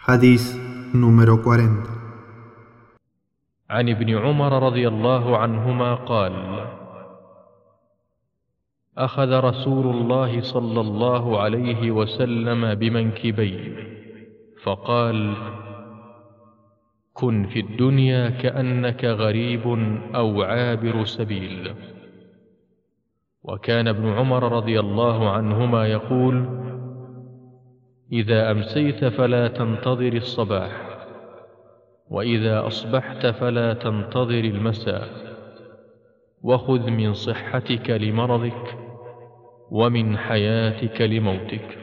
Hadís número 40 عن ابن عمر رضي الله عنهما قال أخذ رسول الله صلى الله عليه وسلم بمنكبي فقال كن في الدنيا كأنك غريب أو عابر سبيل. وكان ابن عمر رضي الله عنهما يقول إذا أمسيت فلا تنتظر الصباح وإذا أصبحت فلا تنتظر المساء. وخذ من صحتك لمرضك ومن حياتك لموتك.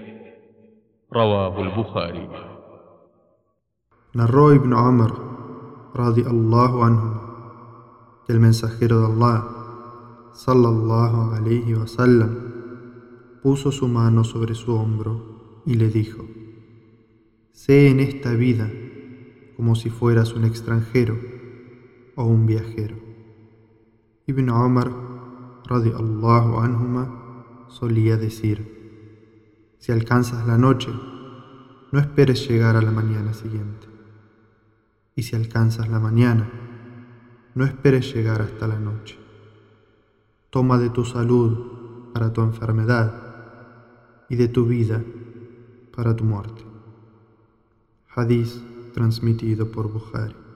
رواه البخاري. نرى ابن عمر رضي الله عنه el mensajero الله صلى الله عليه وسلم. sallam, puso su mano sobre su hombro y le dijo: Sé en esta vida como si fueras un extranjero o un viajero. Ibn Umar, radiallahu anhuma, solía decir: Si alcanzas la noche, no esperes llegar a la mañana siguiente. Y si alcanzas la mañana, no esperes llegar hasta la noche. Toma de tu salud para tu enfermedad y de tu vida para tu morte. Hadith transmitido por Bukhari.